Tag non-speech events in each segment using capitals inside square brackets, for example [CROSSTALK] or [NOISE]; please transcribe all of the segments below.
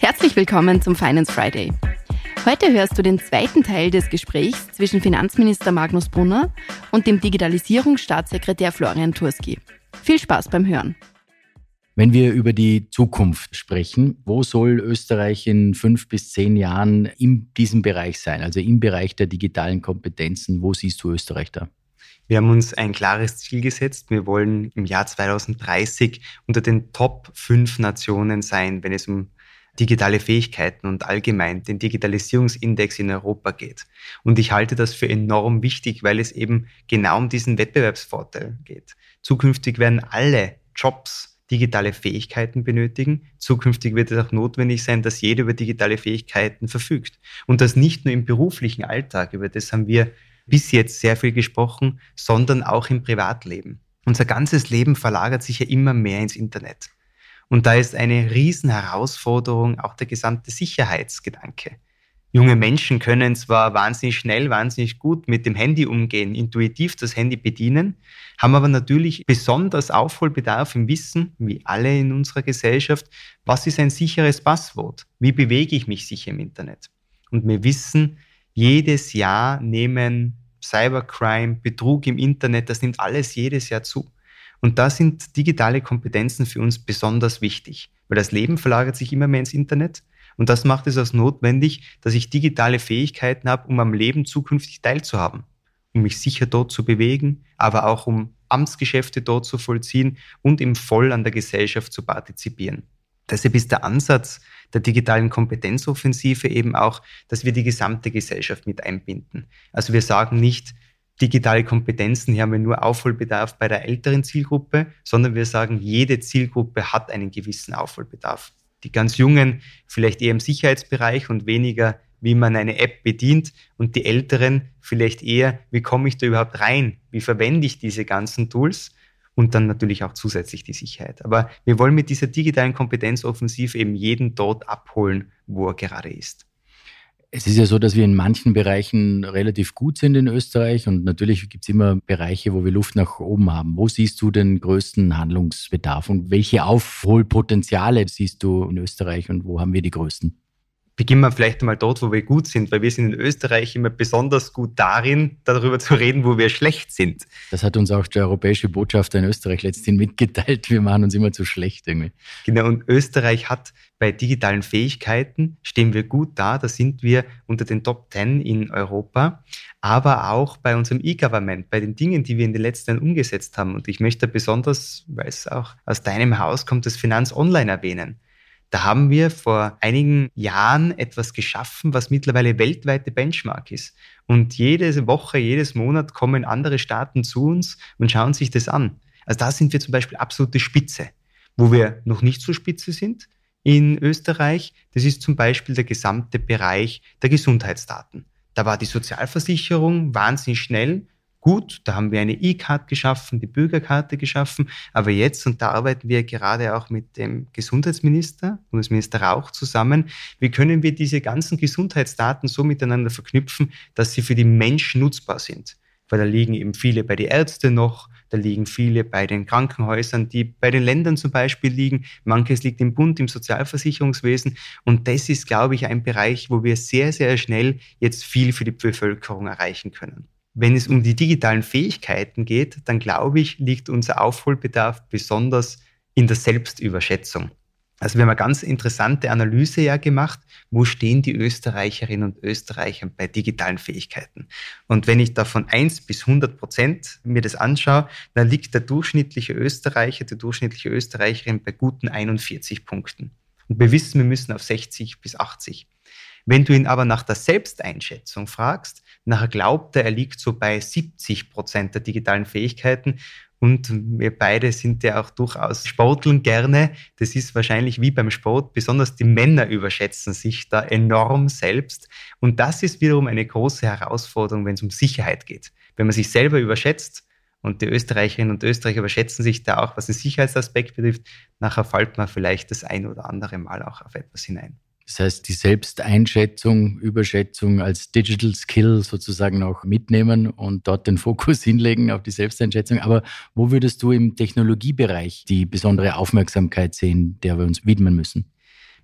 Herzlich willkommen zum Finance Friday. Heute hörst du den zweiten Teil des Gesprächs zwischen Finanzminister Magnus Brunner und dem Digitalisierungsstaatssekretär Florian Turski. Viel Spaß beim Hören. Wenn wir über die Zukunft sprechen, wo soll Österreich in fünf bis zehn Jahren in diesem Bereich sein, also im Bereich der digitalen Kompetenzen? Wo siehst du Österreich da? Wir haben uns ein klares Ziel gesetzt. Wir wollen im Jahr 2030 unter den Top 5 Nationen sein, wenn es um digitale Fähigkeiten und allgemein den Digitalisierungsindex in Europa geht. Und ich halte das für enorm wichtig, weil es eben genau um diesen Wettbewerbsvorteil geht. Zukünftig werden alle Jobs digitale Fähigkeiten benötigen. Zukünftig wird es auch notwendig sein, dass jeder über digitale Fähigkeiten verfügt. Und das nicht nur im beruflichen Alltag, über das haben wir bis jetzt sehr viel gesprochen, sondern auch im Privatleben. Unser ganzes Leben verlagert sich ja immer mehr ins Internet. Und da ist eine Riesenherausforderung auch der gesamte Sicherheitsgedanke. Junge Menschen können zwar wahnsinnig schnell, wahnsinnig gut mit dem Handy umgehen, intuitiv das Handy bedienen, haben aber natürlich besonders Aufholbedarf im Wissen, wie alle in unserer Gesellschaft, was ist ein sicheres Passwort? Wie bewege ich mich sicher im Internet? Und wir wissen, jedes Jahr nehmen Cybercrime, Betrug im Internet, das nimmt alles jedes Jahr zu. Und da sind digitale Kompetenzen für uns besonders wichtig, weil das Leben verlagert sich immer mehr ins Internet und das macht es als notwendig, dass ich digitale Fähigkeiten habe, um am Leben zukünftig teilzuhaben, um mich sicher dort zu bewegen, aber auch um Amtsgeschäfte dort zu vollziehen und im Voll an der Gesellschaft zu partizipieren. Deshalb ist der Ansatz der digitalen Kompetenzoffensive eben auch, dass wir die gesamte Gesellschaft mit einbinden. Also wir sagen nicht, digitale Kompetenzen, hier haben wir nur Aufholbedarf bei der älteren Zielgruppe, sondern wir sagen, jede Zielgruppe hat einen gewissen Aufholbedarf die ganz Jungen vielleicht eher im Sicherheitsbereich und weniger, wie man eine App bedient und die Älteren vielleicht eher, wie komme ich da überhaupt rein? Wie verwende ich diese ganzen Tools? Und dann natürlich auch zusätzlich die Sicherheit. Aber wir wollen mit dieser digitalen Kompetenzoffensive eben jeden dort abholen, wo er gerade ist. Es ist ja so, dass wir in manchen Bereichen relativ gut sind in Österreich und natürlich gibt es immer Bereiche, wo wir Luft nach oben haben. Wo siehst du den größten Handlungsbedarf und welche Aufholpotenziale siehst du in Österreich und wo haben wir die größten? Beginnen wir vielleicht einmal dort, wo wir gut sind, weil wir sind in Österreich immer besonders gut darin, darüber zu reden, wo wir schlecht sind. Das hat uns auch der europäische Botschafter in Österreich letztens mitgeteilt. Wir machen uns immer zu schlecht irgendwie. Genau, und Österreich hat bei digitalen Fähigkeiten, stehen wir gut da, da sind wir unter den Top 10 in Europa, aber auch bei unserem E-Government, bei den Dingen, die wir in den letzten Jahren umgesetzt haben. Und ich möchte besonders, weil es auch aus deinem Haus kommt, das Finanz Online erwähnen. Da haben wir vor einigen Jahren etwas geschaffen, was mittlerweile weltweite Benchmark ist. Und jede Woche, jedes Monat kommen andere Staaten zu uns und schauen sich das an. Also da sind wir zum Beispiel absolute Spitze. Wo wir noch nicht so spitze sind in Österreich, das ist zum Beispiel der gesamte Bereich der Gesundheitsdaten. Da war die Sozialversicherung wahnsinnig schnell gut. Da haben wir eine E-Card geschaffen, die Bürgerkarte geschaffen. Aber jetzt, und da arbeiten wir gerade auch mit dem Gesundheitsminister, Bundesminister Rauch zusammen, wie können wir diese ganzen Gesundheitsdaten so miteinander verknüpfen, dass sie für die Menschen nutzbar sind? Weil da liegen eben viele bei den Ärzten noch, da liegen viele bei den Krankenhäusern, die bei den Ländern zum Beispiel liegen. Manches liegt im Bund, im Sozialversicherungswesen. Und das ist, glaube ich, ein Bereich, wo wir sehr, sehr schnell jetzt viel für die Bevölkerung erreichen können. Wenn es um die digitalen Fähigkeiten geht, dann glaube ich, liegt unser Aufholbedarf besonders in der Selbstüberschätzung. Also wir haben eine ganz interessante Analyse ja gemacht, wo stehen die Österreicherinnen und Österreicher bei digitalen Fähigkeiten. Und wenn ich da von 1 bis 100 Prozent mir das anschaue, dann liegt der durchschnittliche Österreicher, die durchschnittliche Österreicherin bei guten 41 Punkten. Und wir wissen, wir müssen auf 60 bis 80. Wenn du ihn aber nach der Selbsteinschätzung fragst, nachher glaubt er, er liegt so bei 70 Prozent der digitalen Fähigkeiten. Und wir beide sind ja auch durchaus sporteln gerne. Das ist wahrscheinlich wie beim Sport. Besonders die Männer überschätzen sich da enorm selbst. Und das ist wiederum eine große Herausforderung, wenn es um Sicherheit geht. Wenn man sich selber überschätzt, und die Österreicherinnen und Österreicher überschätzen sich da auch, was den Sicherheitsaspekt betrifft, nachher fällt man vielleicht das ein oder andere Mal auch auf etwas hinein. Das heißt, die Selbsteinschätzung, Überschätzung als Digital Skill sozusagen auch mitnehmen und dort den Fokus [LAUGHS] hinlegen auf die Selbsteinschätzung. Aber wo würdest du im Technologiebereich die besondere Aufmerksamkeit sehen, der wir uns widmen müssen?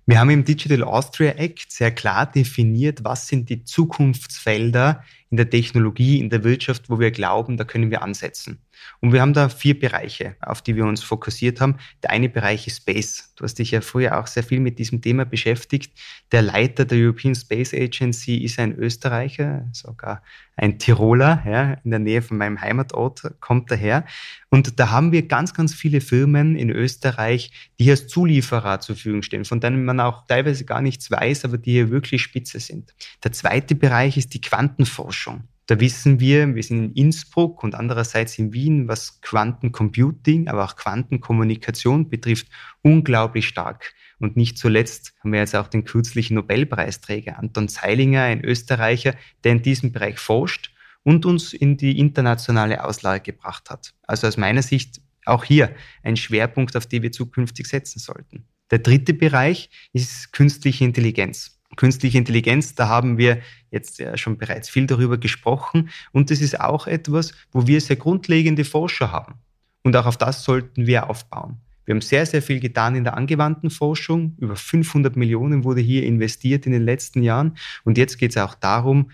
Wir haben im Digital Austria Act sehr klar definiert, was sind die Zukunftsfelder in der Technologie, in der Wirtschaft, wo wir glauben, da können wir ansetzen. Und wir haben da vier Bereiche, auf die wir uns fokussiert haben. Der eine Bereich ist Space. Du hast dich ja früher auch sehr viel mit diesem Thema beschäftigt. Der Leiter der European Space Agency ist ein Österreicher, sogar ein Tiroler, ja, in der Nähe von meinem Heimatort kommt daher. Und da haben wir ganz, ganz viele Firmen in Österreich, die als Zulieferer zur Verfügung stehen, von denen man auch teilweise gar nichts weiß, aber die hier wirklich spitze sind. Der zweite Bereich ist die Quantenforschung. Da wissen wir, wir sind in Innsbruck und andererseits in Wien, was Quantencomputing, aber auch Quantenkommunikation betrifft, unglaublich stark. Und nicht zuletzt haben wir jetzt auch den kürzlichen Nobelpreisträger Anton Zeilinger, ein Österreicher, der in diesem Bereich forscht und uns in die internationale Auslage gebracht hat. Also aus meiner Sicht auch hier ein Schwerpunkt, auf den wir zukünftig setzen sollten. Der dritte Bereich ist künstliche Intelligenz künstliche Intelligenz, da haben wir jetzt ja schon bereits viel darüber gesprochen und das ist auch etwas, wo wir sehr grundlegende Forscher haben. Und auch auf das sollten wir aufbauen. Wir haben sehr, sehr viel getan in der angewandten Forschung. Über 500 Millionen wurde hier investiert in den letzten Jahren. Und jetzt geht es auch darum,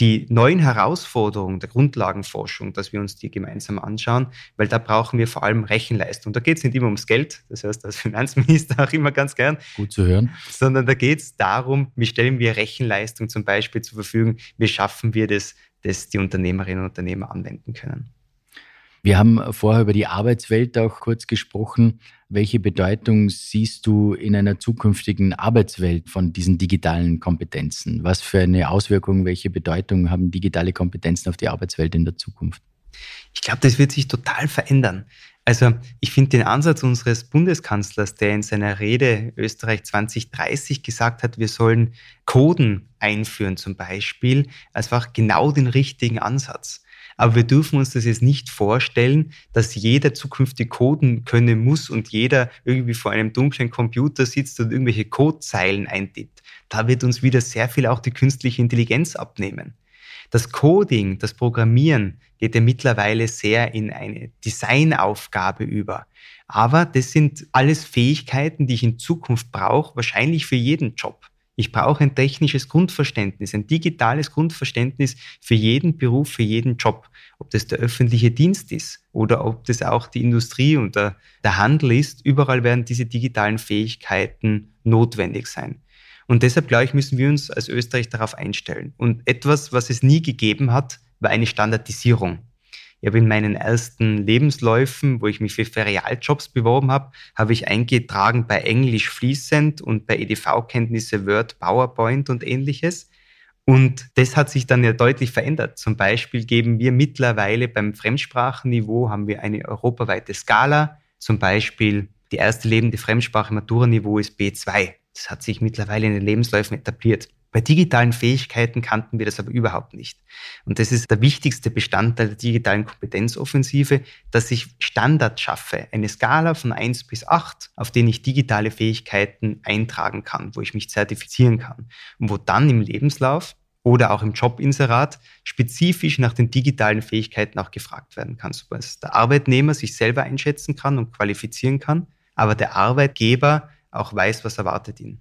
die neuen Herausforderungen der Grundlagenforschung, dass wir uns die gemeinsam anschauen, weil da brauchen wir vor allem Rechenleistung. Da geht es nicht immer ums Geld, das heißt als Finanzminister [LAUGHS] auch immer ganz gern. Gut zu hören. Sondern da geht es darum, wie stellen wir Rechenleistung zum Beispiel zur Verfügung, wie schaffen wir das, dass die Unternehmerinnen und Unternehmer anwenden können. Wir haben vorher über die Arbeitswelt auch kurz gesprochen. Welche Bedeutung siehst du in einer zukünftigen Arbeitswelt von diesen digitalen Kompetenzen? Was für eine Auswirkung, welche Bedeutung haben digitale Kompetenzen auf die Arbeitswelt in der Zukunft? Ich glaube, das wird sich total verändern. Also ich finde den Ansatz unseres Bundeskanzlers, der in seiner Rede Österreich 2030 gesagt hat, wir sollen Coden einführen zum Beispiel, einfach genau den richtigen Ansatz. Aber wir dürfen uns das jetzt nicht vorstellen, dass jeder zukünftig coden können muss und jeder irgendwie vor einem dunklen Computer sitzt und irgendwelche Codezeilen eintippt. Da wird uns wieder sehr viel auch die künstliche Intelligenz abnehmen. Das Coding, das Programmieren geht ja mittlerweile sehr in eine Designaufgabe über. Aber das sind alles Fähigkeiten, die ich in Zukunft brauche, wahrscheinlich für jeden Job. Ich brauche ein technisches Grundverständnis, ein digitales Grundverständnis für jeden Beruf, für jeden Job. Ob das der öffentliche Dienst ist oder ob das auch die Industrie und der, der Handel ist, überall werden diese digitalen Fähigkeiten notwendig sein. Und deshalb, glaube ich, müssen wir uns als Österreich darauf einstellen. Und etwas, was es nie gegeben hat, war eine Standardisierung. Habe in meinen ersten Lebensläufen, wo ich mich für Ferialjobs beworben habe, habe ich eingetragen bei Englisch fließend und bei EDV-Kenntnisse Word, PowerPoint und ähnliches. Und das hat sich dann ja deutlich verändert. Zum Beispiel geben wir mittlerweile beim Fremdsprachenniveau haben wir eine europaweite Skala. Zum Beispiel die erste lebende Fremdsprache Matura-Niveau ist B2. Das hat sich mittlerweile in den Lebensläufen etabliert. Bei digitalen Fähigkeiten kannten wir das aber überhaupt nicht. Und das ist der wichtigste Bestandteil der digitalen Kompetenzoffensive, dass ich Standards schaffe, eine Skala von 1 bis 8, auf denen ich digitale Fähigkeiten eintragen kann, wo ich mich zertifizieren kann und wo dann im Lebenslauf oder auch im Jobinserat spezifisch nach den digitalen Fähigkeiten auch gefragt werden kann, sodass der Arbeitnehmer sich selber einschätzen kann und qualifizieren kann, aber der Arbeitgeber auch weiß, was erwartet ihn.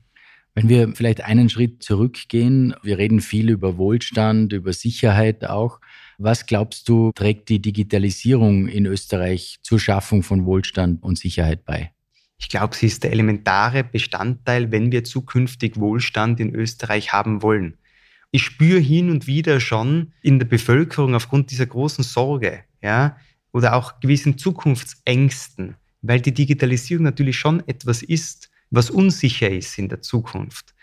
Wenn wir vielleicht einen Schritt zurückgehen, wir reden viel über Wohlstand, über Sicherheit auch. Was glaubst du, trägt die Digitalisierung in Österreich zur Schaffung von Wohlstand und Sicherheit bei? Ich glaube, sie ist der elementare Bestandteil, wenn wir zukünftig Wohlstand in Österreich haben wollen. Ich spüre hin und wieder schon in der Bevölkerung aufgrund dieser großen Sorge, ja, oder auch gewissen Zukunftsängsten, weil die Digitalisierung natürlich schon etwas ist, was unsicher ist in der Zukunft.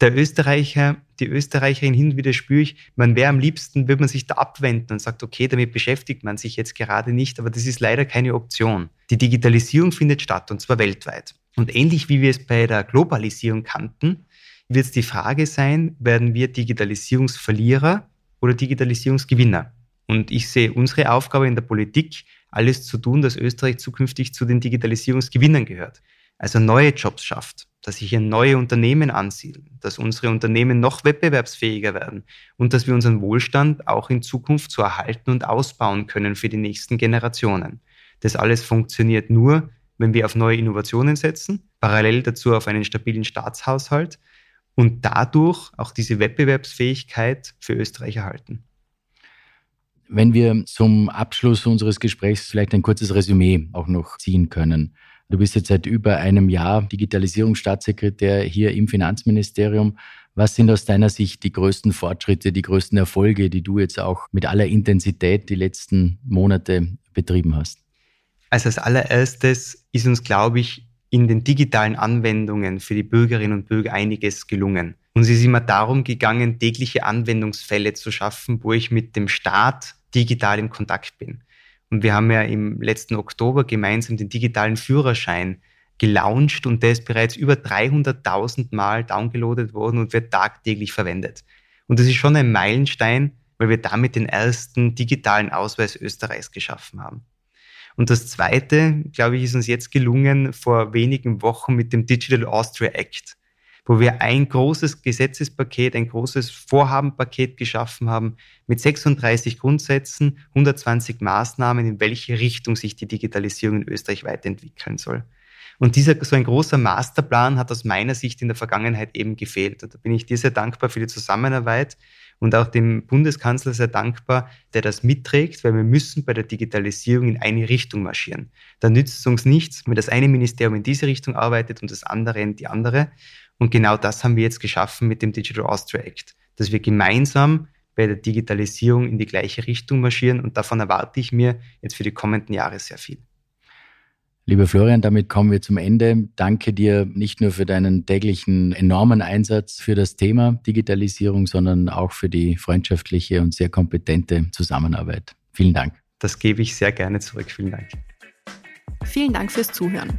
Der Österreicher, die Österreicherin hin und wieder spüre ich, man wäre am liebsten, würde man sich da abwenden und sagt, okay, damit beschäftigt man sich jetzt gerade nicht, aber das ist leider keine Option. Die Digitalisierung findet statt und zwar weltweit. Und ähnlich wie wir es bei der Globalisierung kannten, wird es die Frage sein, werden wir Digitalisierungsverlierer oder Digitalisierungsgewinner? Und ich sehe unsere Aufgabe in der Politik, alles zu tun, dass Österreich zukünftig zu den Digitalisierungsgewinnern gehört also neue Jobs schafft. dass sich hier neue Unternehmen ansiedeln, dass unsere Unternehmen noch wettbewerbsfähiger werden und dass wir unseren Wohlstand auch in Zukunft so erhalten und ausbauen können für die nächsten Generationen. Das alles funktioniert nur, wenn wir auf neue Innovationen setzen, parallel dazu auf einen stabilen Staatshaushalt und dadurch auch diese Wettbewerbsfähigkeit für Österreich erhalten. Wenn wir zum Abschluss unseres Gesprächs vielleicht ein kurzes Resümee auch noch ziehen können. Du bist jetzt seit über einem Jahr Digitalisierungsstaatssekretär hier im Finanzministerium. Was sind aus deiner Sicht die größten Fortschritte, die größten Erfolge, die du jetzt auch mit aller Intensität die letzten Monate betrieben hast? Also als allererstes ist uns, glaube ich, in den digitalen Anwendungen für die Bürgerinnen und Bürger einiges gelungen. Uns ist immer darum gegangen, tägliche Anwendungsfälle zu schaffen, wo ich mit dem Staat digital in Kontakt bin. Und wir haben ja im letzten Oktober gemeinsam den digitalen Führerschein gelauncht und der ist bereits über 300.000 Mal downgeloadet worden und wird tagtäglich verwendet. Und das ist schon ein Meilenstein, weil wir damit den ersten digitalen Ausweis Österreichs geschaffen haben. Und das Zweite, glaube ich, ist uns jetzt gelungen vor wenigen Wochen mit dem Digital Austria Act wo wir ein großes Gesetzespaket, ein großes Vorhabenpaket geschaffen haben mit 36 Grundsätzen, 120 Maßnahmen, in welche Richtung sich die Digitalisierung in Österreich weiterentwickeln soll. Und dieser so ein großer Masterplan hat aus meiner Sicht in der Vergangenheit eben gefehlt. Und da bin ich dir sehr dankbar für die Zusammenarbeit und auch dem Bundeskanzler sehr dankbar, der das mitträgt, weil wir müssen bei der Digitalisierung in eine Richtung marschieren. Da nützt es uns nichts, wenn das eine Ministerium in diese Richtung arbeitet und das andere in die andere. Und genau das haben wir jetzt geschaffen mit dem Digital Austria Act, dass wir gemeinsam bei der Digitalisierung in die gleiche Richtung marschieren. Und davon erwarte ich mir jetzt für die kommenden Jahre sehr viel. Lieber Florian, damit kommen wir zum Ende. Danke dir nicht nur für deinen täglichen enormen Einsatz für das Thema Digitalisierung, sondern auch für die freundschaftliche und sehr kompetente Zusammenarbeit. Vielen Dank. Das gebe ich sehr gerne zurück. Vielen Dank. Vielen Dank fürs Zuhören.